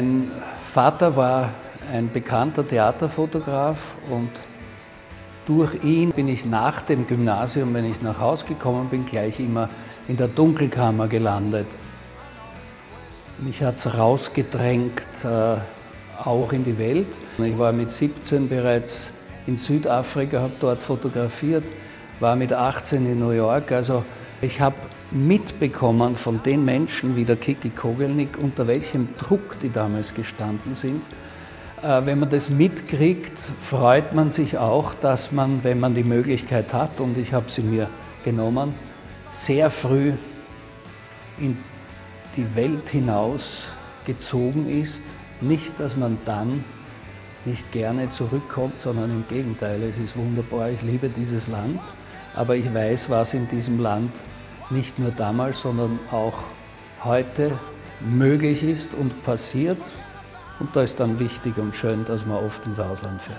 Mein Vater war ein bekannter Theaterfotograf und durch ihn bin ich nach dem Gymnasium, wenn ich nach Hause gekommen bin, gleich immer in der Dunkelkammer gelandet. Mich hat es rausgedrängt, äh, auch in die Welt. Ich war mit 17 bereits in Südafrika, habe dort fotografiert, war mit 18 in New York. Also ich habe mitbekommen von den Menschen wie der Kiki Kogelnik, unter welchem Druck die damals gestanden sind. Äh, wenn man das mitkriegt, freut man sich auch, dass man, wenn man die Möglichkeit hat, und ich habe sie mir genommen, sehr früh in die Welt hinaus gezogen ist. Nicht, dass man dann nicht gerne zurückkommt, sondern im Gegenteil, es ist wunderbar, ich liebe dieses Land, aber ich weiß, was in diesem Land nicht nur damals, sondern auch heute möglich ist und passiert. Und da ist dann wichtig und schön, dass man oft ins Ausland fährt.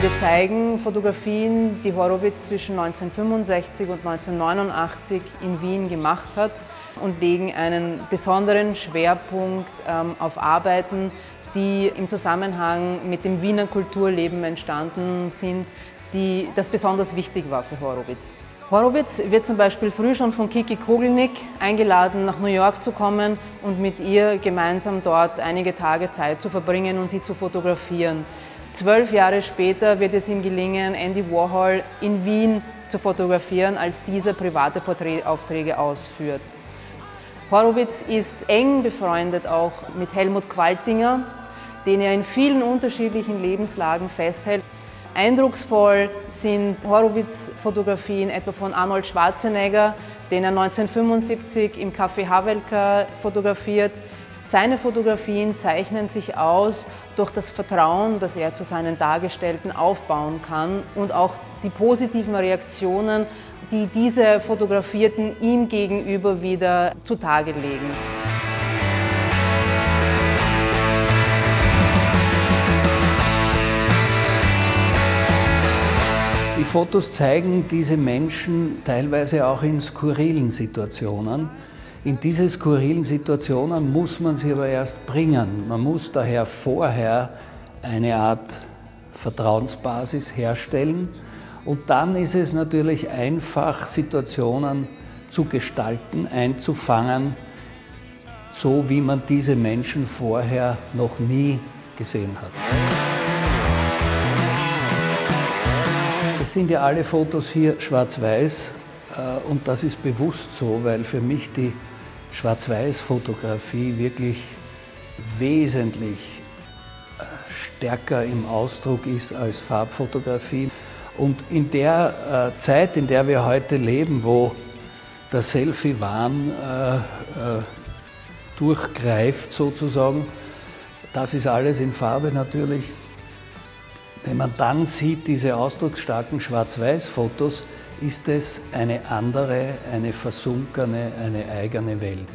Wir zeigen Fotografien, die Horowitz zwischen 1965 und 1989 in Wien gemacht hat und legen einen besonderen Schwerpunkt ähm, auf Arbeiten, die im Zusammenhang mit dem Wiener Kulturleben entstanden sind, die, das besonders wichtig war für Horowitz. Horowitz wird zum Beispiel früh schon von Kiki Kogelnick eingeladen, nach New York zu kommen und mit ihr gemeinsam dort einige Tage Zeit zu verbringen und sie zu fotografieren. Zwölf Jahre später wird es ihm gelingen, Andy Warhol in Wien zu fotografieren, als dieser private Porträtaufträge ausführt. Horowitz ist eng befreundet auch mit Helmut Qualtinger, den er in vielen unterschiedlichen Lebenslagen festhält. Eindrucksvoll sind Horowitz-Fotografien etwa von Arnold Schwarzenegger, den er 1975 im Café Havelka fotografiert. Seine Fotografien zeichnen sich aus durch das Vertrauen, das er zu seinen Dargestellten aufbauen kann und auch die positiven Reaktionen, die diese Fotografierten ihm gegenüber wieder zutage legen. Die Fotos zeigen diese Menschen teilweise auch in skurrilen Situationen. In diese skurrilen Situationen muss man sie aber erst bringen. Man muss daher vorher eine Art Vertrauensbasis herstellen und dann ist es natürlich einfach, Situationen zu gestalten, einzufangen, so wie man diese Menschen vorher noch nie gesehen hat. Es sind ja alle Fotos hier schwarz-weiß äh, und das ist bewusst so, weil für mich die Schwarz-Weiß-Fotografie wirklich wesentlich äh, stärker im Ausdruck ist als Farbfotografie. Und in der äh, Zeit, in der wir heute leben, wo der Selfie-Wahn äh, äh, durchgreift sozusagen, das ist alles in Farbe natürlich, wenn man dann sieht, diese ausdrucksstarken Schwarz-Weiß-Fotos, ist es eine andere, eine versunkene, eine eigene Welt.